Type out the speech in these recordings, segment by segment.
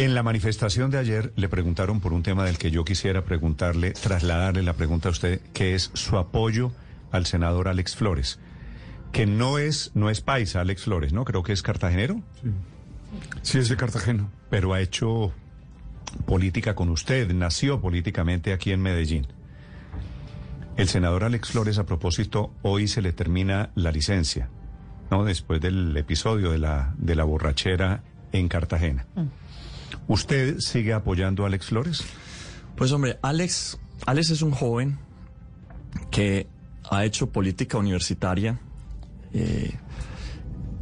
En la manifestación de ayer le preguntaron por un tema del que yo quisiera preguntarle, trasladarle la pregunta a usted, que es su apoyo al senador Alex Flores, que no es, no es paisa Alex Flores, ¿no? Creo que es cartagenero. Sí, sí es de Cartagena. Pero ha hecho política con usted, nació políticamente aquí en Medellín. El senador Alex Flores, a propósito, hoy se le termina la licencia, ¿no? Después del episodio de la, de la borrachera en Cartagena. ¿Usted sigue apoyando a Alex Flores? Pues hombre, Alex, Alex es un joven que ha hecho política universitaria, eh,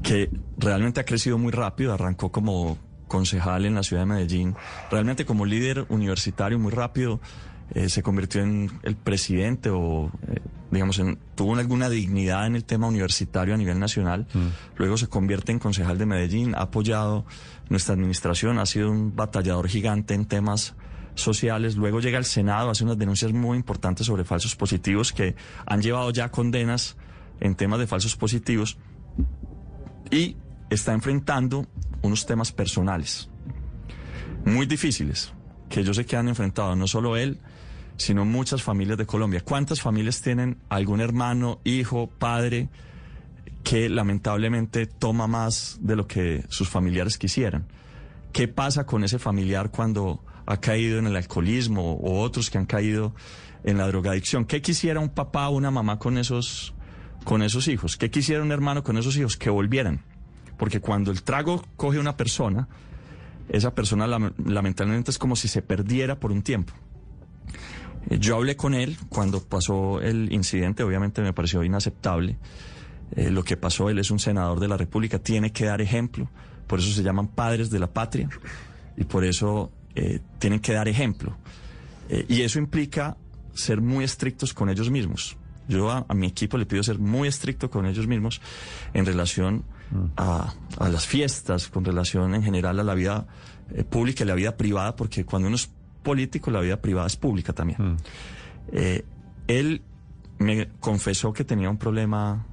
que realmente ha crecido muy rápido, arrancó como concejal en la ciudad de Medellín, realmente como líder universitario muy rápido, eh, se convirtió en el presidente o, eh, digamos, en, tuvo alguna dignidad en el tema universitario a nivel nacional. Luego se convierte en concejal de Medellín, ha apoyado nuestra administración, ha sido un batallador gigante en temas sociales. Luego llega al Senado, hace unas denuncias muy importantes sobre falsos positivos que han llevado ya condenas en temas de falsos positivos y está enfrentando unos temas personales muy difíciles que yo sé que han enfrentado no solo él, sino muchas familias de Colombia. ¿Cuántas familias tienen algún hermano, hijo, padre que lamentablemente toma más de lo que sus familiares quisieran? ¿Qué pasa con ese familiar cuando ha caído en el alcoholismo o otros que han caído en la drogadicción? ¿Qué quisiera un papá o una mamá con esos, con esos hijos? ¿Qué quisiera un hermano con esos hijos? Que volvieran. Porque cuando el trago coge a una persona, esa persona lamentablemente es como si se perdiera por un tiempo. Eh, yo hablé con él cuando pasó el incidente, obviamente me pareció inaceptable. Eh, lo que pasó, él es un senador de la República, tiene que dar ejemplo, por eso se llaman padres de la patria y por eso eh, tienen que dar ejemplo. y eso implica ser muy estrictos con ellos mismos. Yo a, mi equipo le pido ser muy estricto con ellos mismos en relación a, a las fiestas, con relación en general a la vida pública y la vida privada, porque cuando uno es político, la vida privada es pública también. Mm. Eh, él me confesó que tenía un problema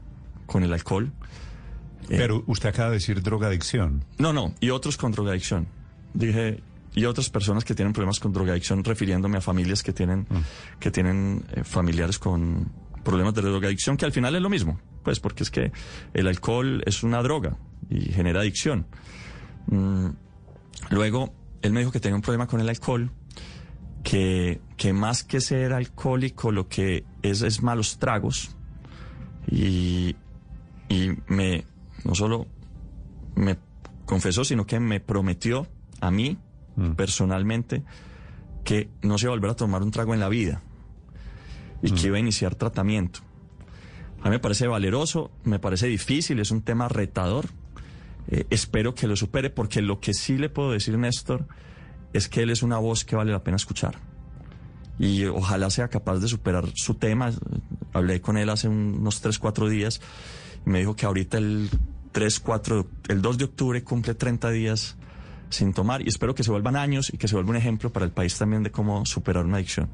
con el alcohol. Eh, Pero usted acaba de decir drogadicción. No, no, y otros con drogadicción. Dije, y otras personas que tienen problemas con drogadicción, refiriéndome a familias que tienen, mm. que tienen eh, familiares con problemas de drogadicción, que al final es lo mismo, pues porque es que el alcohol es una droga y genera adicción. Mm, luego, él me dijo que tenía un problema con el alcohol que, que más que ser alcohólico lo que es es malos tragos y, y me no solo me confesó sino que me prometió a mí mm. personalmente que no se iba a volver a tomar un trago en la vida y que mm. iba a iniciar tratamiento. A mí me parece valeroso, me parece difícil, es un tema retador. Eh, espero que lo supere porque lo que sí le puedo decir, Néstor, es que él es una voz que vale la pena escuchar. Y ojalá sea capaz de superar su tema. Hablé con él hace unos 3, 4 días y me dijo que ahorita el 3, 4, el 2 de octubre cumple 30 días sin tomar y espero que se vuelvan años y que se vuelva un ejemplo para el país también de cómo superar una adicción.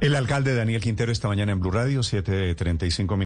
El alcalde Daniel Quintero esta mañana en Blue Radio, 7.35 minutos.